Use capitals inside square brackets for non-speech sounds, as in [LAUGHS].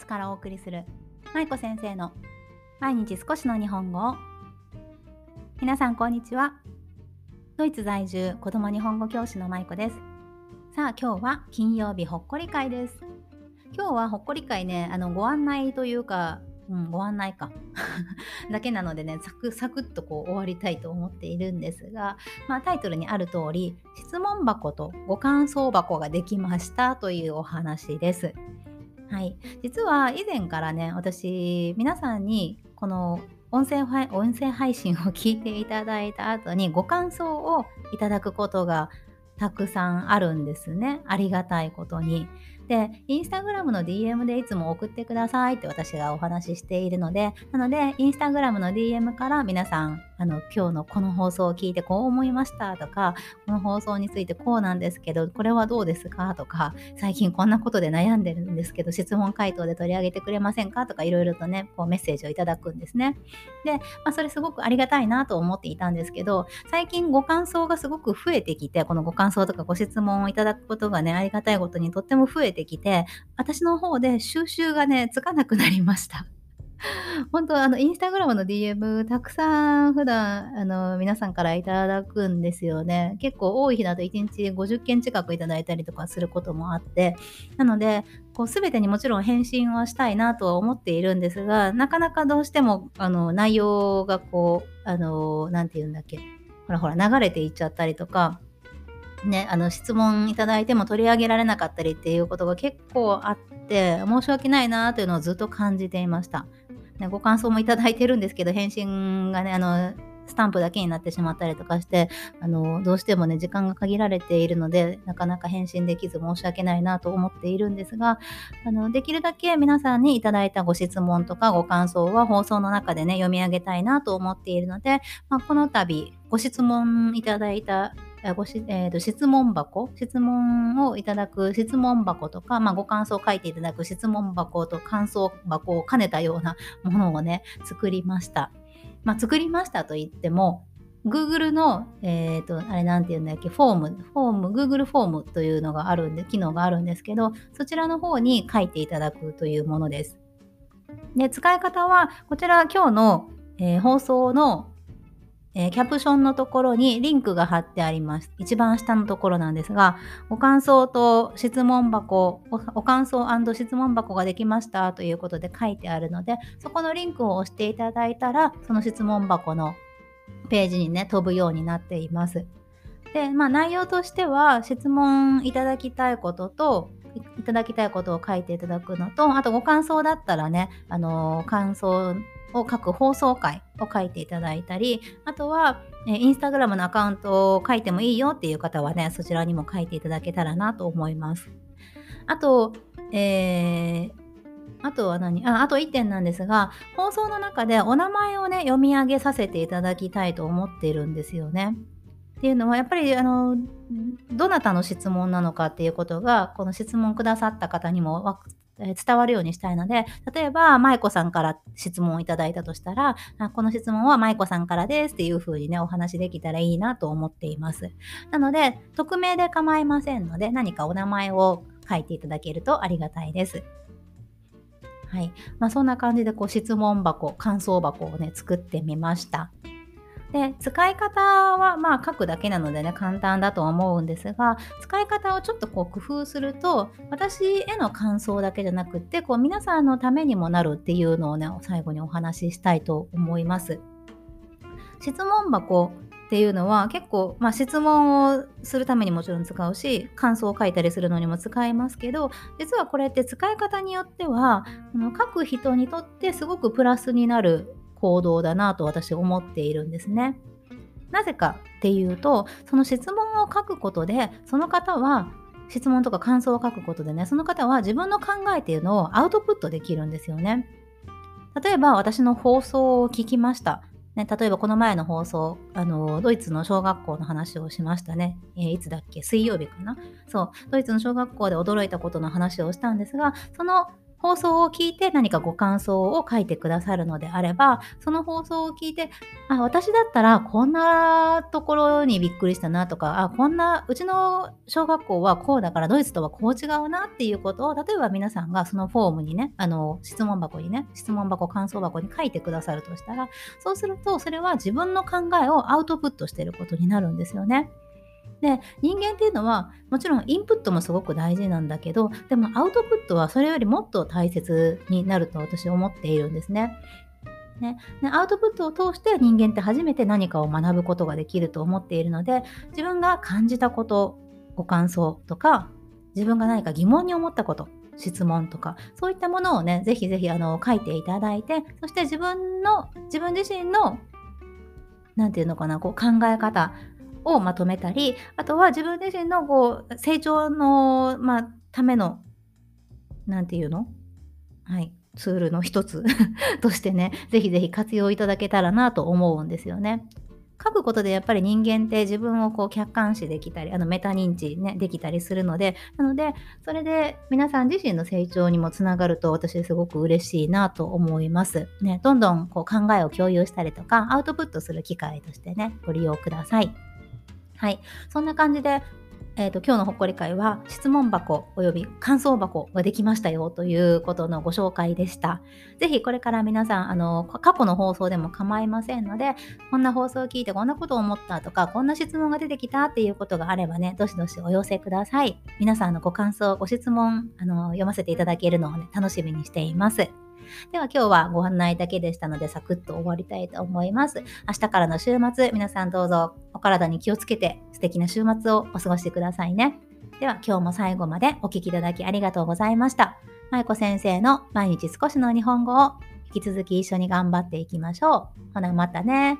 ツからお送りする舞子先生の毎日少しの日本語を。皆さんこんにちは。ドイツ在住子供日本語教師の舞子です。さあ今日は金曜日ほっこり会です。今日はほっこり会ねあのご案内というかうん、ご案内か。[LAUGHS] だけなのでねサクサクっとこう終わりたいと思っているんですが、まあ、タイトルにある通り質問箱とご感想箱ができましたというお話です。はい、実は以前からね私皆さんにこの音声音声配信を聞いていただいた後にご感想をいただくことがたくさんあるんですねありがたいことに。で、インスタグラムの DM でいつも送ってくださいって私がお話ししているので、なので、インスタグラムの DM から皆さん、あの、今日のこの放送を聞いてこう思いましたとか、この放送についてこうなんですけど、これはどうですかとか、最近こんなことで悩んでるんですけど、質問回答で取り上げてくれませんかとか、いろいろとね、こうメッセージをいただくんですね。で、まあ、それすごくありがたいなと思っていたんですけど、最近ご感想がすごく増えてきて、このご感想とかご質問をいただくことがね、ありがたいことにとっても増えてきて、私の方で収集がね、つかなくなりました。[LAUGHS] 本当あの、インスタグラムの DM たくさん普段、あの、皆さんからいただくんですよね。結構多い日だと1日50件近くいただいたりとかすることもあって、なので、こう全てにもちろん返信はしたいなとは思っているんですが、なかなかどうしても、あの、内容がこう、あの、なんて言うんだっけ、ほらほら流れていっちゃったりとか、ね、あの質問いただいても取り上げられなかったりっていうことが結構あって申し訳ないなというのをずっと感じていました。ね、ご感想もいただいてるんですけど返信がねあのスタンプだけになってしまったりとかしてあのどうしてもね時間が限られているのでなかなか返信できず申し訳ないなと思っているんですがあのできるだけ皆さんにいただいたご質問とかご感想は放送の中でね読み上げたいなと思っているので、まあ、この度ご質問いただいたごし、えーと、質問箱、質問をいただく質問箱とか、まあ、ご感想を書いていただく質問箱と感想箱を兼ねたようなものをね、作りました。まあ、作りましたと言っても、Google の、えっ、ー、と、あれなんて言うんだっけ、フォーム、フォーム、Google フォームというのがあるんで、機能があるんですけど、そちらの方に書いていただくというものです。で、使い方は、こちら今日の、えー、放送のえー、キャプションのところにリンクが貼ってあります。一番下のところなんですが、ご感想と質問箱、お感想質問箱ができましたということで書いてあるので、そこのリンクを押していただいたら、その質問箱のページにね、飛ぶようになっています。で、まあ内容としては、質問いただきたいことと、いただきたいことを書いていただくのと、あとご感想だったらね、あのー、感想を書く放送回を書いていただいたり、あとは、えインスタグラムのアカウントを書いてもいいよっていう方はね、そちらにも書いていただけたらなと思います。あと、えー、あとは何？ああと1点なんですが、放送の中でお名前をね、読み上げさせていただきたいと思っているんですよね。っていうのは、やっぱり、あの、どなたの質問なのかっていうことが、この質問くださった方にも伝わるようにしたいので、例えば、舞子さんから質問をいただいたとしたら、あこの質問は舞子さんからですっていう風にね、お話できたらいいなと思っています。なので、匿名で構いませんので、何かお名前を書いていただけるとありがたいです。はい。まあ、そんな感じで、こう、質問箱、感想箱をね、作ってみました。で使い方はまあ書くだけなのでね簡単だと思うんですが使い方をちょっとこう工夫すると私への感想だけじゃなくってこう皆さんのためにもなるっていうのをね最後にお話ししたいと思います。質問箱っていうのは結構、まあ、質問をするためにもちろん使うし感想を書いたりするのにも使いますけど実はこれって使い方によっては書く人にとってすごくプラスになる行動だなと私思っているんですね。なぜかっていうとその質問を書くことでその方は質問とか感想を書くことでねその方は自分の考えっていうのをアウトプットできるんですよね。例えば私の放送を聞きました。ね、例えばこの前の放送あのドイツの小学校の話をしましたね、えー、いつだっけ？水曜日かな？そうドイツの小学校で驚いたことの話をしたんですがその放送を聞いて何かご感想を書いてくださるのであれば、その放送を聞いて、あ、私だったらこんなところにびっくりしたなとか、あ、こんな、うちの小学校はこうだからドイツとはこう違うなっていうことを、例えば皆さんがそのフォームにね、あの、質問箱にね、質問箱、感想箱に書いてくださるとしたら、そうするとそれは自分の考えをアウトプットしてることになるんですよね。で人間っていうのはもちろんインプットもすごく大事なんだけどでもアウトプットはそれよりもっと大切になると私は思っているんですね。ね、でアウトプットを通して人間って初めて何かを学ぶことができると思っているので自分が感じたことご感想とか自分が何か疑問に思ったこと質問とかそういったものをねぜひぜひあの書いていただいてそして自分の自分自身の何て言うのかなこう考え方をまとめたり、あとは自分自身のこう成長の、まあ、ための、なんていうの？はい、ツールの一つ [LAUGHS] としてね、ぜひぜひ活用いただけたらなと思うんですよね。書くことでやっぱり人間って自分をこう客観視できたり、あのメタ認知ね、できたりするので、なので、それで皆さん自身の成長にもつながると私すごく嬉しいなと思います。ね、どんどんこう考えを共有したりとか、アウトプットする機会としてね、ご利用ください。はい。そんな感じで、えーと、今日のほっこり会は質問箱および感想箱ができましたよということのご紹介でした。ぜひこれから皆さんあの過去の放送でも構いませんのでこんな放送を聞いてこんなことを思ったとかこんな質問が出てきたっていうことがあればねどしどしお寄せください。皆さんのご感想ご質問あの読ませていただけるのを、ね、楽しみにしています。では今日はご案内だけでしたのでサクッと終わりたいと思います。明日からの週末、皆さんどうぞお体に気をつけて素敵な週末をお過ごしくださいね。では今日も最後までお聴きいただきありがとうございました。まいこ先生の毎日少しの日本語を引き続き一緒に頑張っていきましょう。ほなまたね。